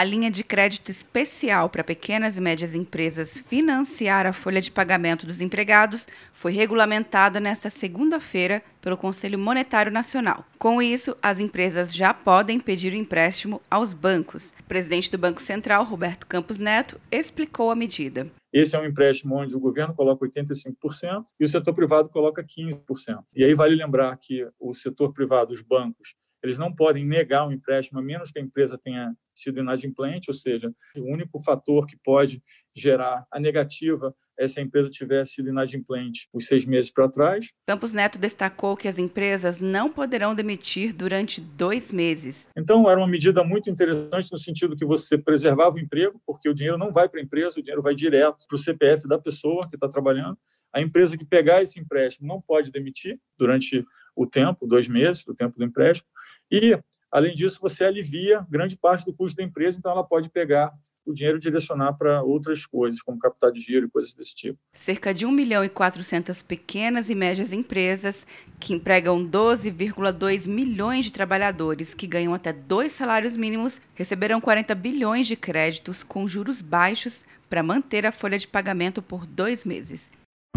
A linha de crédito especial para pequenas e médias empresas financiar a folha de pagamento dos empregados foi regulamentada nesta segunda-feira pelo Conselho Monetário Nacional. Com isso, as empresas já podem pedir o empréstimo aos bancos. O presidente do Banco Central, Roberto Campos Neto, explicou a medida. Esse é um empréstimo onde o governo coloca 85% e o setor privado coloca 15%. E aí vale lembrar que o setor privado, os bancos, eles não podem negar um empréstimo a menos que a empresa tenha sido inadimplente, ou seja, o único fator que pode gerar a negativa é se a empresa tiver sido inadimplente os seis meses para trás. Campos Neto destacou que as empresas não poderão demitir durante dois meses. Então, era uma medida muito interessante no sentido que você preservava o emprego, porque o dinheiro não vai para a empresa, o dinheiro vai direto para o CPF da pessoa que está trabalhando. A empresa que pegar esse empréstimo não pode demitir durante o tempo, dois meses, o tempo do empréstimo. E, além disso, você alivia grande parte do custo da empresa, então ela pode pegar o dinheiro direcionar para outras coisas, como capital de giro e coisas desse tipo. Cerca de 1 milhão e 400 pequenas e médias empresas, que empregam 12,2 milhões de trabalhadores que ganham até dois salários mínimos, receberão 40 bilhões de créditos com juros baixos para manter a folha de pagamento por dois meses.